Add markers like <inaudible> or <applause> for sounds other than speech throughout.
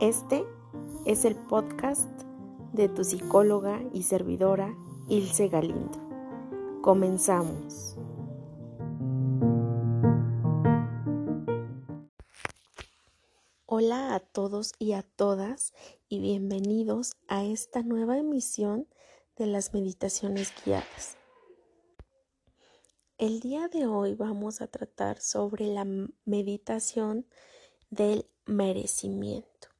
Este es el podcast de tu psicóloga y servidora Ilse Galindo. Comenzamos. Hola a todos y a todas y bienvenidos a esta nueva emisión de las meditaciones guiadas. El día de hoy vamos a tratar sobre la meditación del merecimiento.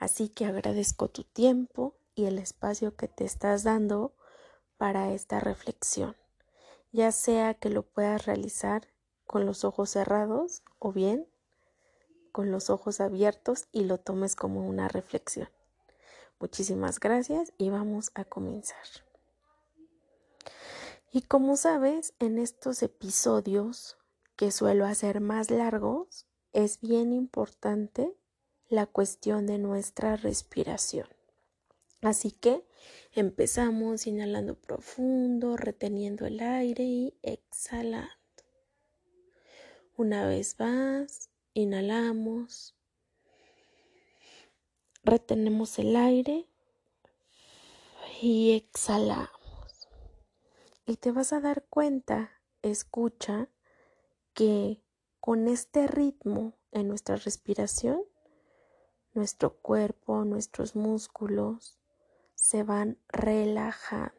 Así que agradezco tu tiempo y el espacio que te estás dando para esta reflexión, ya sea que lo puedas realizar con los ojos cerrados o bien con los ojos abiertos y lo tomes como una reflexión. Muchísimas gracias y vamos a comenzar. Y como sabes, en estos episodios que suelo hacer más largos, es bien importante la cuestión de nuestra respiración. Así que empezamos inhalando profundo, reteniendo el aire y exhalando. Una vez más, inhalamos, retenemos el aire y exhalamos. Y te vas a dar cuenta, escucha, que con este ritmo en nuestra respiración, nuestro cuerpo, nuestros músculos se van relajando.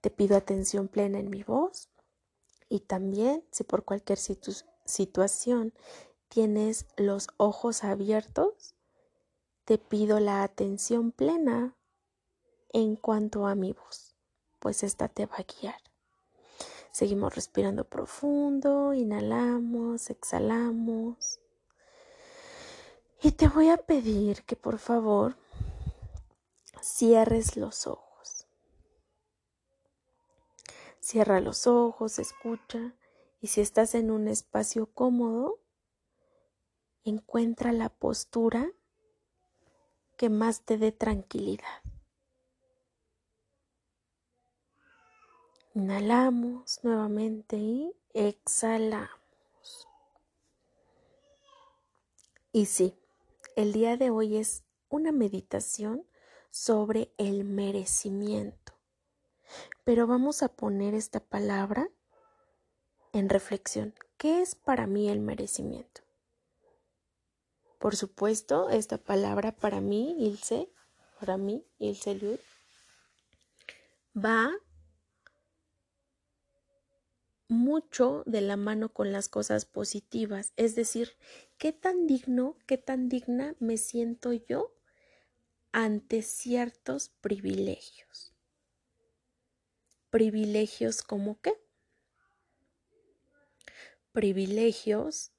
Te pido atención plena en mi voz y también si por cualquier situación tienes los ojos abiertos, te pido la atención plena en cuanto a mi voz, pues esta te va a guiar. Seguimos respirando profundo, inhalamos, exhalamos. Y te voy a pedir que por favor cierres los ojos. Cierra los ojos, escucha y si estás en un espacio cómodo, encuentra la postura que más te dé tranquilidad. Inhalamos nuevamente y exhalamos. Y sí, el día de hoy es una meditación sobre el merecimiento. Pero vamos a poner esta palabra en reflexión. ¿Qué es para mí el merecimiento? Por supuesto, esta palabra para mí, Ilse, para mí, Ilse Lud, va mucho de la mano con las cosas positivas, es decir, qué tan digno, qué tan digna me siento yo ante ciertos privilegios. ¿Privilegios como qué? Privilegios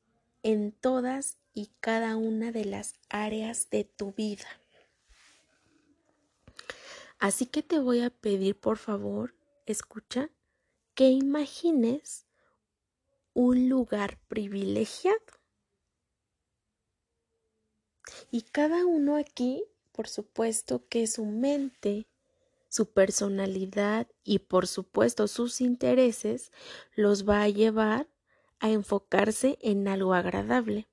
en todas y cada una de las áreas de tu vida. Así que te voy a pedir, por favor, escucha, que imagines un lugar privilegiado. Y cada uno aquí, por supuesto, que su mente, su personalidad y por supuesto sus intereses los va a llevar a enfocarse en algo agradable.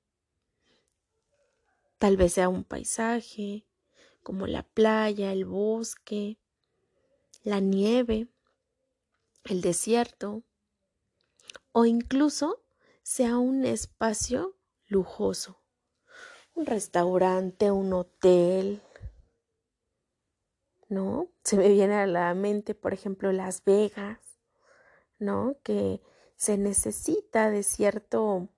Tal vez sea un paisaje, como la playa, el bosque, la nieve, el desierto o incluso sea un espacio lujoso, un restaurante, un hotel, ¿no? Se me viene a la mente, por ejemplo, Las Vegas, ¿no? Que se necesita de cierto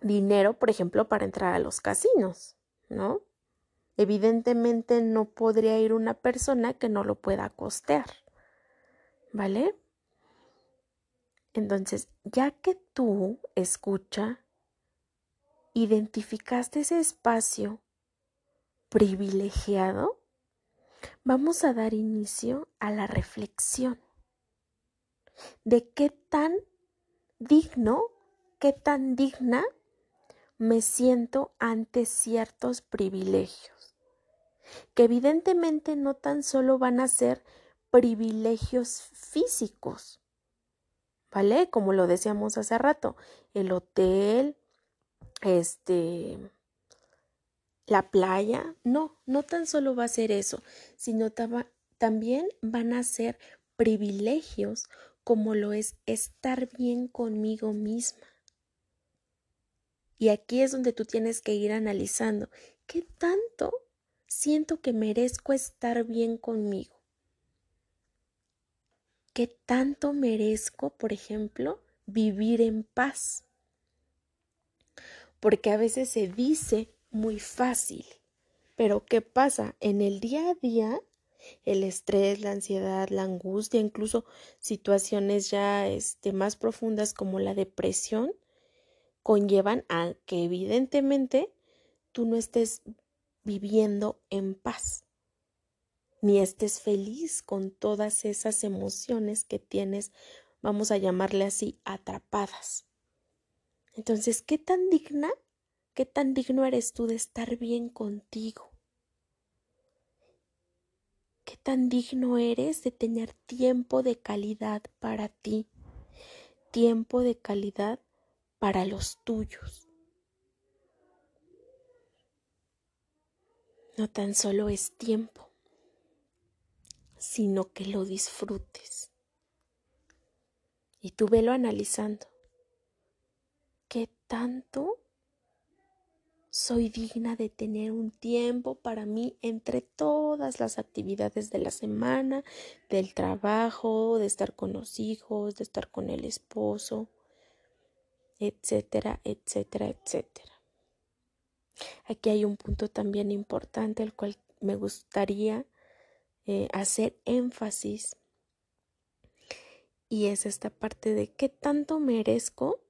dinero, por ejemplo, para entrar a los casinos, ¿no? Evidentemente no podría ir una persona que no lo pueda costear. ¿Vale? Entonces, ya que tú escucha, identificaste ese espacio privilegiado, vamos a dar inicio a la reflexión de qué tan digno, qué tan digna me siento ante ciertos privilegios, que evidentemente no tan solo van a ser privilegios físicos, ¿vale? Como lo decíamos hace rato, el hotel, este, la playa. No, no tan solo va a ser eso, sino también van a ser privilegios como lo es estar bien conmigo misma. Y aquí es donde tú tienes que ir analizando qué tanto siento que merezco estar bien conmigo. ¿Qué tanto merezco, por ejemplo, vivir en paz? Porque a veces se dice muy fácil, pero ¿qué pasa? En el día a día, el estrés, la ansiedad, la angustia, incluso situaciones ya este, más profundas como la depresión, conllevan a que evidentemente tú no estés viviendo en paz, ni estés feliz con todas esas emociones que tienes, vamos a llamarle así, atrapadas. Entonces, ¿qué tan digna, qué tan digno eres tú de estar bien contigo? ¿Qué tan digno eres de tener tiempo de calidad para ti? Tiempo de calidad para los tuyos. No tan solo es tiempo, sino que lo disfrutes. Y tú velo analizando. ¿Qué tanto soy digna de tener un tiempo para mí entre todas las actividades de la semana, del trabajo, de estar con los hijos, de estar con el esposo? etcétera, etcétera, etcétera. Aquí hay un punto también importante al cual me gustaría eh, hacer énfasis y es esta parte de qué tanto merezco,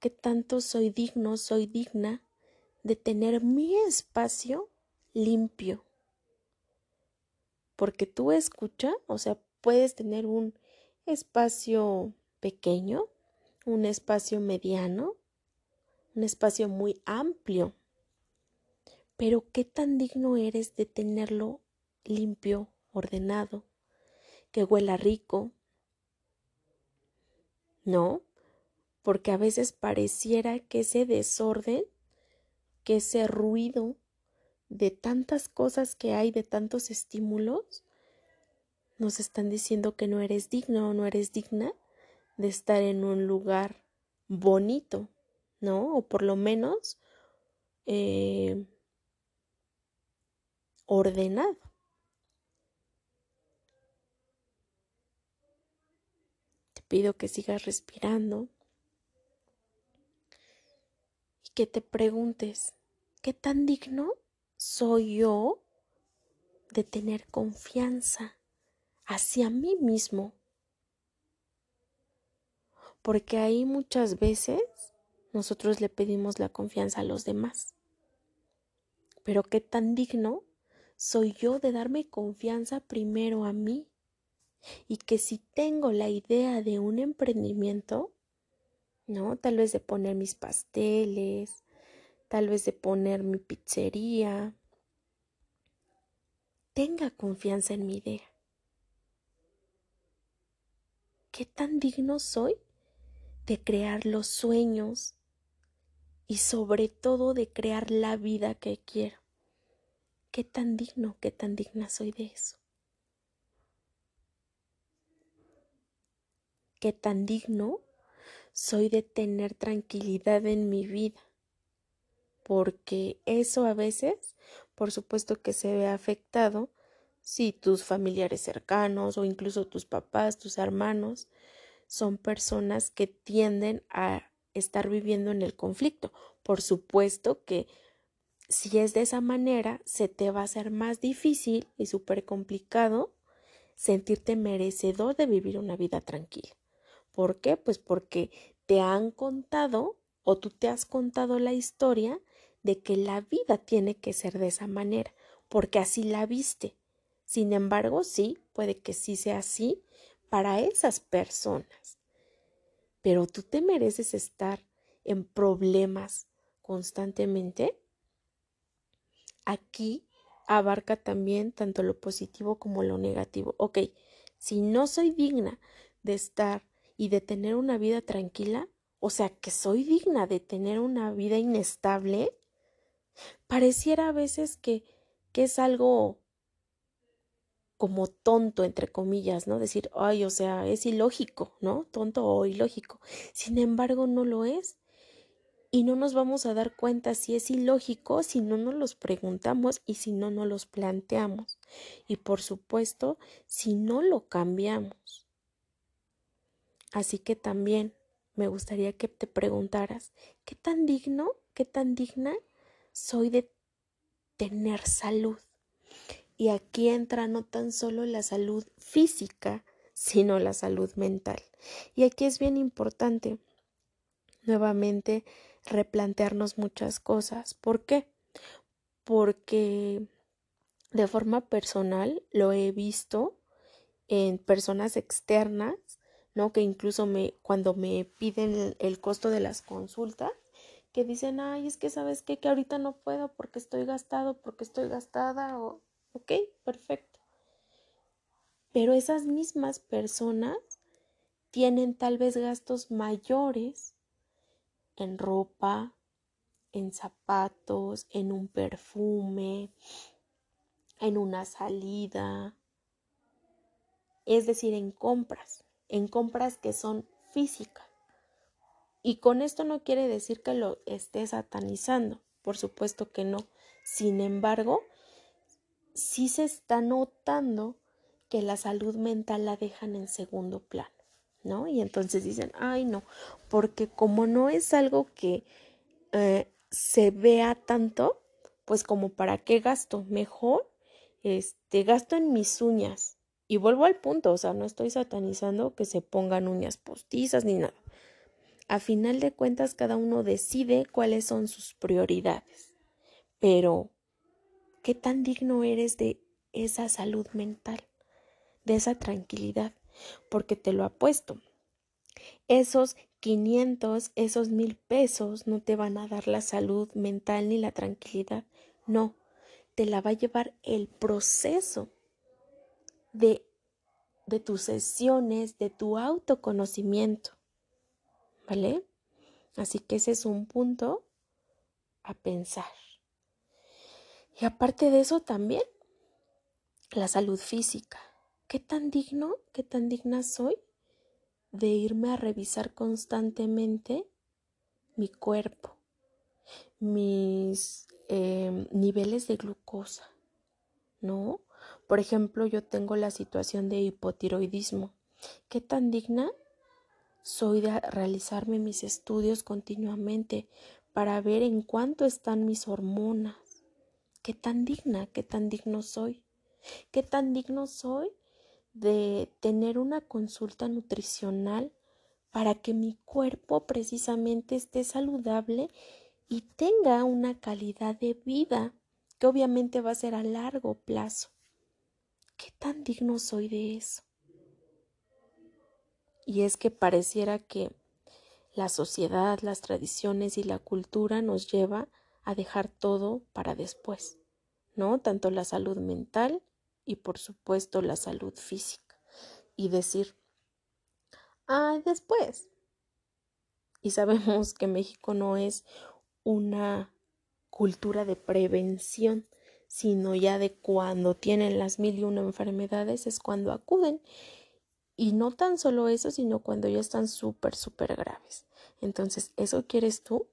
qué tanto soy digno, soy digna de tener mi espacio limpio. Porque tú escucha, o sea, puedes tener un espacio pequeño, un espacio mediano, un espacio muy amplio. Pero ¿qué tan digno eres de tenerlo limpio, ordenado, que huela rico? No, porque a veces pareciera que ese desorden, que ese ruido de tantas cosas que hay, de tantos estímulos, nos están diciendo que no eres digno o no eres digna de estar en un lugar bonito, ¿no? O por lo menos eh, ordenado. Te pido que sigas respirando y que te preguntes, ¿qué tan digno soy yo de tener confianza hacia mí mismo? porque ahí muchas veces nosotros le pedimos la confianza a los demás. Pero qué tan digno soy yo de darme confianza primero a mí y que si tengo la idea de un emprendimiento, ¿no? Tal vez de poner mis pasteles, tal vez de poner mi pizzería, tenga confianza en mi idea. ¿Qué tan digno soy de crear los sueños y sobre todo de crear la vida que quiero. Qué tan digno, qué tan digna soy de eso. Qué tan digno soy de tener tranquilidad en mi vida. Porque eso a veces, por supuesto que se ve afectado si tus familiares cercanos o incluso tus papás, tus hermanos, son personas que tienden a estar viviendo en el conflicto. Por supuesto que si es de esa manera, se te va a hacer más difícil y súper complicado sentirte merecedor de vivir una vida tranquila. ¿Por qué? Pues porque te han contado o tú te has contado la historia de que la vida tiene que ser de esa manera, porque así la viste. Sin embargo, sí, puede que sí sea así, para esas personas. Pero tú te mereces estar en problemas constantemente. Aquí abarca también tanto lo positivo como lo negativo. Ok, si no soy digna de estar y de tener una vida tranquila, o sea, que soy digna de tener una vida inestable, pareciera a veces que, que es algo como tonto, entre comillas, ¿no? Decir, ay, o sea, es ilógico, ¿no? Tonto o ilógico. Sin embargo, no lo es. Y no nos vamos a dar cuenta si es ilógico si no nos los preguntamos y si no nos los planteamos. Y por supuesto, si no lo cambiamos. Así que también me gustaría que te preguntaras, ¿qué tan digno, qué tan digna soy de tener salud? Y aquí entra no tan solo la salud física, sino la salud mental. Y aquí es bien importante nuevamente replantearnos muchas cosas. ¿Por qué? Porque de forma personal lo he visto en personas externas, ¿no? Que incluso me, cuando me piden el, costo de las consultas, que dicen, ay, es que sabes qué, que ahorita no puedo porque estoy gastado, porque estoy gastada, o Ok, perfecto. Pero esas mismas personas tienen tal vez gastos mayores en ropa, en zapatos, en un perfume, en una salida, es decir, en compras, en compras que son físicas. Y con esto no quiere decir que lo esté satanizando, por supuesto que no. Sin embargo, sí se está notando que la salud mental la dejan en segundo plano, ¿no? Y entonces dicen, ay no, porque como no es algo que eh, se vea tanto, pues como para qué gasto, mejor este gasto en mis uñas. Y vuelvo al punto, o sea, no estoy satanizando que se pongan uñas postizas ni nada. A final de cuentas, cada uno decide cuáles son sus prioridades. Pero qué tan digno eres de esa salud mental, de esa tranquilidad, porque te lo apuesto. Esos 500, esos mil pesos no te van a dar la salud mental ni la tranquilidad, no, te la va a llevar el proceso de, de tus sesiones, de tu autoconocimiento, ¿vale? Así que ese es un punto a pensar. Y aparte de eso también, la salud física. ¿Qué tan digno, qué tan digna soy de irme a revisar constantemente mi cuerpo, mis em, niveles de glucosa? ¿No? Por ejemplo, yo tengo la situación de hipotiroidismo. ¿Qué tan digna soy de realizarme mis estudios continuamente para ver en cuánto están mis hormonas? qué tan digna, qué tan digno soy, qué tan digno soy de tener una consulta nutricional para que mi cuerpo precisamente esté saludable y tenga una calidad de vida que obviamente va a ser a largo plazo. ¿Qué tan digno soy de eso? Y es que pareciera que la sociedad, las tradiciones y la cultura nos lleva a dejar todo para después, ¿no? Tanto la salud mental y por supuesto la salud física. Y decir, ah, después. Y sabemos que México no es una cultura de prevención, sino ya de cuando tienen las mil y una enfermedades es cuando acuden. Y no tan solo eso, sino cuando ya están súper, súper graves. Entonces, ¿eso quieres tú?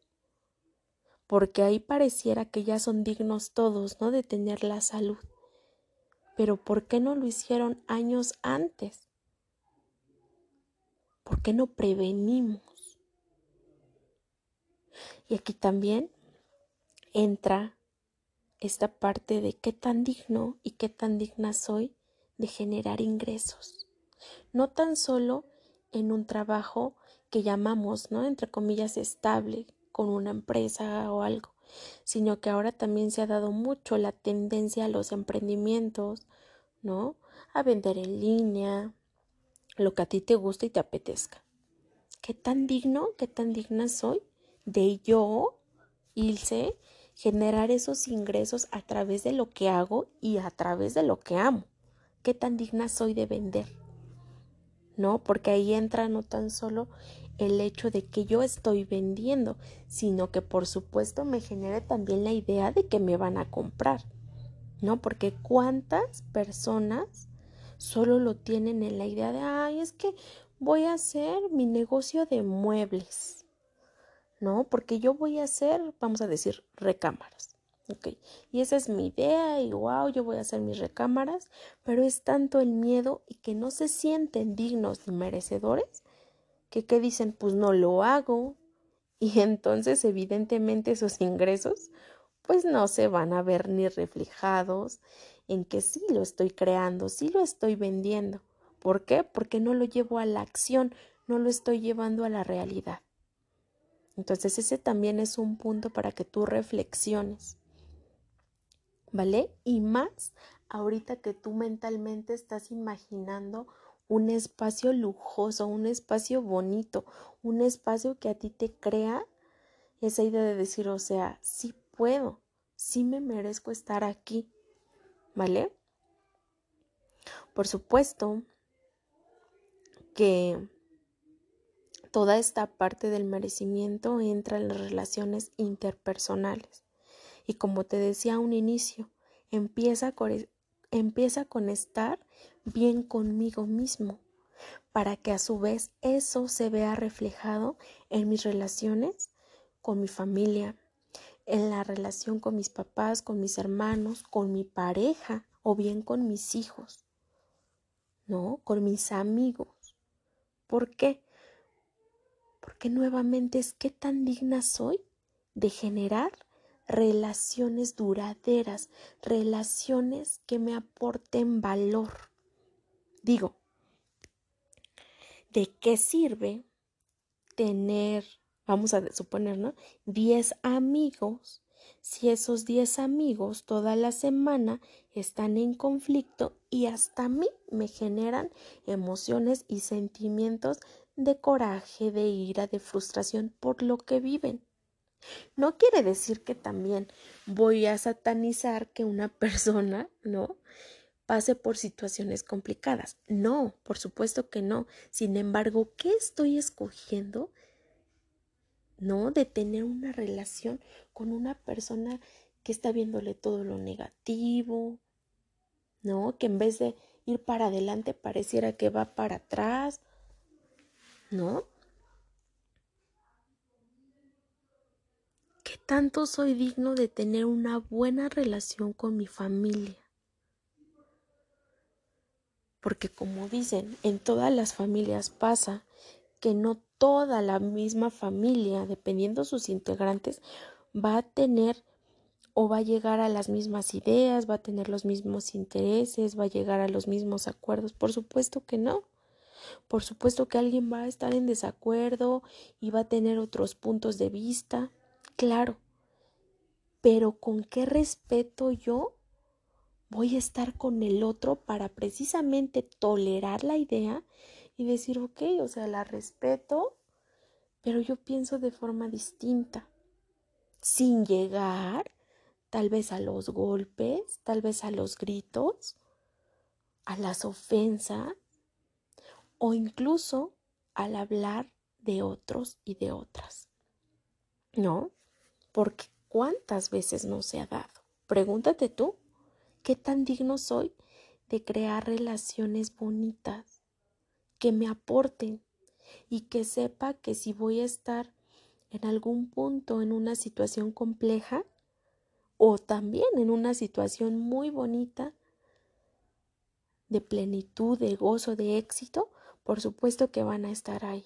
porque ahí pareciera que ya son dignos todos, ¿no? De tener la salud. Pero ¿por qué no lo hicieron años antes? ¿Por qué no prevenimos? Y aquí también entra esta parte de qué tan digno y qué tan digna soy de generar ingresos. No tan solo en un trabajo que llamamos, ¿no? Entre comillas, estable, con una empresa o algo, sino que ahora también se ha dado mucho la tendencia a los emprendimientos, ¿no? A vender en línea, lo que a ti te gusta y te apetezca. ¿Qué tan digno, qué tan digna soy de yo, Ilse, generar esos ingresos a través de lo que hago y a través de lo que amo? ¿Qué tan digna soy de vender? ¿No? Porque ahí entra no tan solo el hecho de que yo estoy vendiendo, sino que por supuesto me genere también la idea de que me van a comprar, ¿no? Porque cuántas personas solo lo tienen en la idea de, ay, es que voy a hacer mi negocio de muebles, ¿no? Porque yo voy a hacer, vamos a decir, recámaras. Ok, y esa es mi idea y wow, yo voy a hacer mis recámaras, pero es tanto el miedo y que no se sienten dignos ni merecedores que ¿qué dicen? Pues no lo hago. <laughs> Y entonces evidentemente esos ingresos pues no se van a ver ni reflejados en que sí lo estoy creando, sí lo estoy vendiendo. ¿Por qué? Porque no lo llevo a la acción, no lo estoy llevando a la realidad. Entonces ese también es un punto para que tú reflexiones. ¿Vale? Y más ahorita que tú mentalmente estás imaginando un espacio lujoso, un espacio bonito, un espacio que a ti te crea esa idea de decir, o sea, sí puedo, sí me merezco estar aquí, ¿vale? Por supuesto que toda esta parte del merecimiento entra en las relaciones interpersonales. Y como te decía a un inicio, empieza con, empieza con estar bien conmigo mismo, para que a su vez eso se vea reflejado en mis relaciones con mi familia, en la relación con mis papás, con mis hermanos, con mi pareja o bien con mis hijos, ¿no? Con mis amigos. ¿Por qué? Porque nuevamente es qué tan digna soy de generar relaciones duraderas, relaciones que me aporten valor. Digo, ¿de qué sirve tener, vamos a suponer, ¿no? 10 amigos si esos 10 amigos toda la semana están en conflicto y hasta a mí me generan emociones y sentimientos de coraje, de ira, de frustración por lo que viven? No quiere decir que también voy a satanizar que una <laughs> persona, ¿no? pase por situaciones complicadas. No, por supuesto que no. Sin embargo, ¿qué estoy escogiendo? ¿No? De tener una relación con una persona que está viéndole todo lo negativo, ¿no? Que en vez de ir para adelante pareciera que va para atrás, ¿no? ¿Qué tanto soy digno de tener una buena relación con mi familia? porque como dicen, en todas las familias pasa que no toda la misma familia, dependiendo sus integrantes, va a tener o va a llegar a las mismas ideas, va a tener los mismos intereses, va a llegar a los mismos acuerdos. Por supuesto que no. Por supuesto que alguien va a estar en desacuerdo y va a tener otros puntos de vista. Claro. Pero ¿con qué respeto yo voy a estar con el otro para precisamente tolerar la idea y decir, ok, o sea, la respeto, pero yo pienso de forma distinta, sin llegar tal vez a los golpes, tal vez a los gritos, a las ofensas o incluso al hablar de otros y de otras. ¿No? Porque ¿cuántas veces no se ha dado? Pregúntate tú. ¿Qué tan digno soy de crear relaciones bonitas que me aporten y que sepa que si voy a estar en algún punto en una situación compleja o también en una situación muy bonita de plenitud, de gozo, de éxito, por supuesto que van a estar ahí.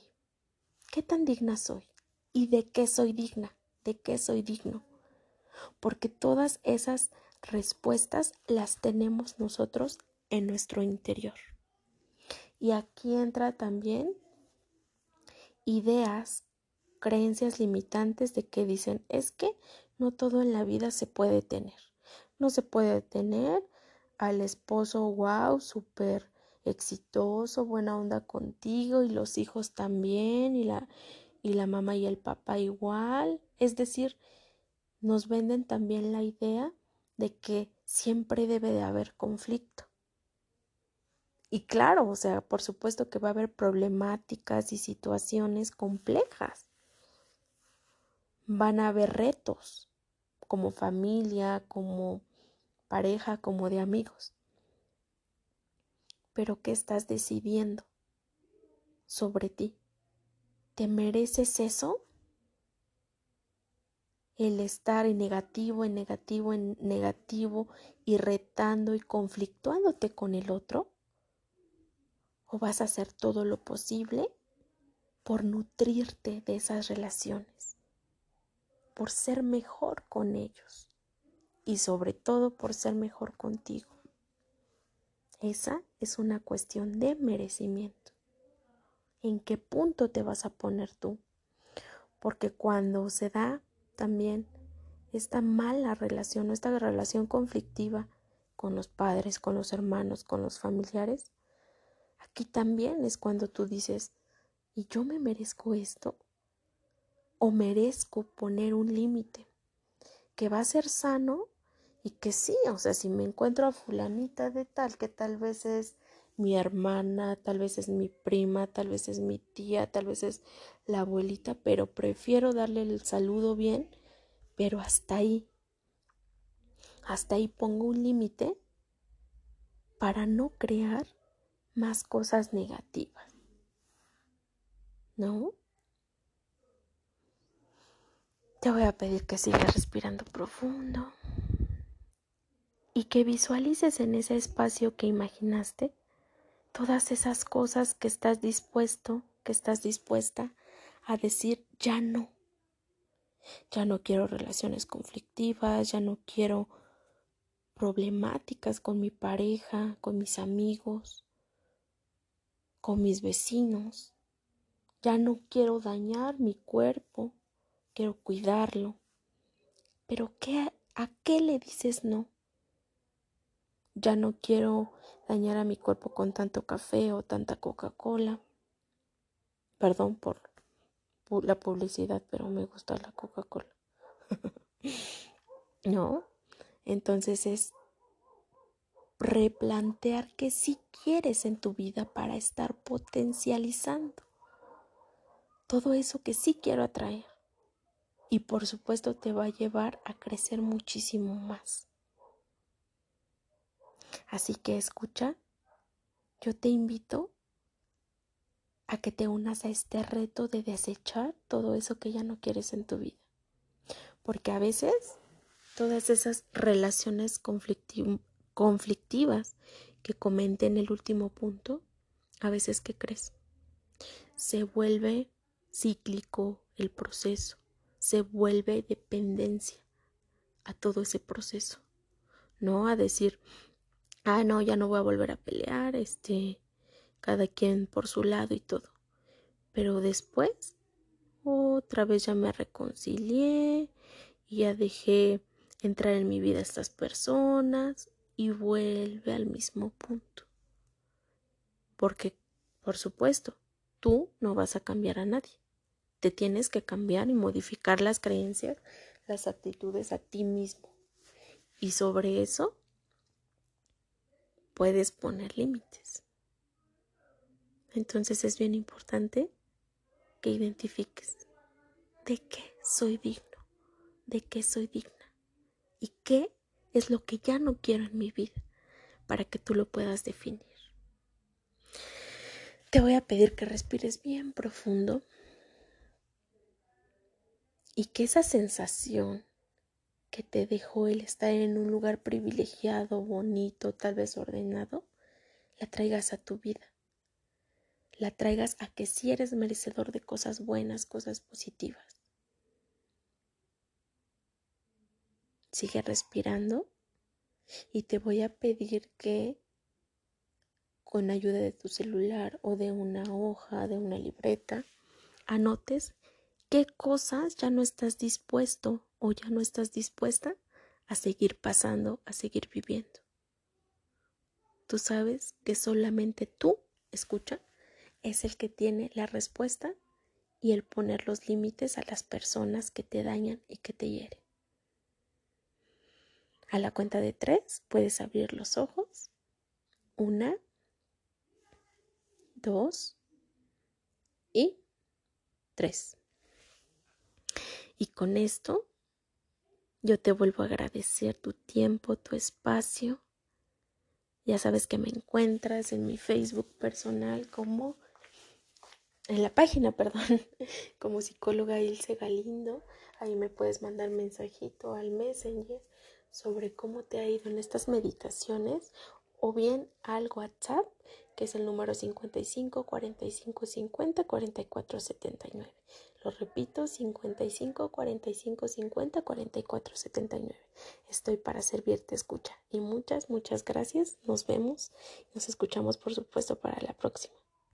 ¿Qué tan digna soy? ¿Y de qué soy digna? ¿De qué soy digno? Porque todas esas respuestas las tenemos nosotros en nuestro interior. Y aquí entra también ideas, creencias limitantes de que dicen es que no todo en la vida se puede tener. No se puede tener al esposo wow, súper exitoso, buena onda contigo y los hijos también y la, y la mamá y el papá igual. Es decir, nos venden también la idea de que siempre debe de haber conflicto. Y claro, o sea, por supuesto que va a haber problemáticas y situaciones complejas. Van a haber retos como familia, como pareja, como de amigos. Pero ¿qué estás decidiendo sobre ti? ¿Te mereces eso? El estar en negativo, en negativo, en negativo y retando y conflictuándote con el otro? ¿O vas a hacer todo lo posible por nutrirte de esas relaciones? Por ser mejor con ellos y sobre todo por ser mejor contigo. Esa es una cuestión de merecimiento. ¿En qué punto te vas a poner tú? Porque cuando se da también esta mala relación, esta relación conflictiva con los padres, con los hermanos, con los familiares, aquí también es cuando tú dices, ¿y yo me merezco esto? ¿O merezco poner un límite que va a ser sano y que sí, o sea, si me encuentro a fulanita de tal, que tal vez es mi hermana, tal vez es mi prima, tal vez es mi tía, tal vez es la abuelita, pero prefiero darle el saludo bien, pero hasta ahí. Hasta ahí pongo un límite para no crear más cosas negativas. ¿No? Te voy a pedir que sigas respirando profundo y que visualices en ese espacio que imaginaste todas esas cosas que estás dispuesto, que estás dispuesta a decir ya no. Ya no quiero relaciones conflictivas, ya no quiero problemáticas con mi pareja, con mis amigos, con mis vecinos. Ya no quiero dañar mi cuerpo, quiero cuidarlo. Pero ¿qué, ¿a qué le dices no? Ya no quiero dañar a mi cuerpo con tanto café o tanta Coca-Cola. Perdón por la publicidad, pero me gusta la Coca-Cola. <laughs> ¿No? Entonces es replantear qué sí quieres en tu vida para estar potencializando todo eso que sí quiero atraer. Y por supuesto te va a llevar a crecer muchísimo más. Así que escucha, yo te invito a que te unas a este reto de desechar todo eso que ya no quieres en tu vida. Porque a veces todas esas relaciones conflictivas que comenté en el último punto, a veces que crees, se vuelve cíclico el proceso, se vuelve dependencia a todo ese proceso, no a decir, ah, no, ya no voy a volver a pelear, este, cada quien por su lado y todo. Pero después, otra vez ya me reconcilié y ya dejé entrar en mi vida estas personas y vuelve al mismo punto. Porque, por supuesto, tú no vas a cambiar a nadie. Te tienes que cambiar y modificar las creencias, las actitudes a ti mismo. Y sobre eso puedes poner límites. Entonces es bien importante que identifiques de qué soy digno, de qué soy digna y qué es lo que ya no quiero en mi vida para que tú lo puedas definir. Te voy a pedir que respires bien profundo y que esa sensación que te dejó el estar en un lugar privilegiado, bonito, tal vez ordenado, la traigas a tu vida. La traigas a que si eres merecedor de cosas buenas, cosas positivas. Sigue respirando y te voy a pedir que con ayuda de tu celular o de una hoja, de una libreta, anotes qué cosas ya no estás dispuesto o ya no estás dispuesta a seguir pasando, a seguir viviendo. Tú sabes que solamente tú, escucha, es el que tiene la respuesta y el poner los límites a las personas que te dañan y que te hieren. A la cuenta de tres puedes abrir los ojos. Una, dos y tres. Y con esto yo te vuelvo a agradecer tu tiempo, tu espacio. Ya sabes que me encuentras en mi Facebook personal como en la página, <laughs> perdón, como psicóloga Ilse Galindo. Ahí me puedes mandar mensajito al Messenger sobre cómo te ha ido en estas meditaciones o bien al WhatsApp, que es el número 55 45 50 44 79. Lo repito, 55 45 50 44 79. Estoy para servirte escucha. Y muchas, muchas gracias. Nos vemos. Nos escuchamos, por supuesto, para la próxima.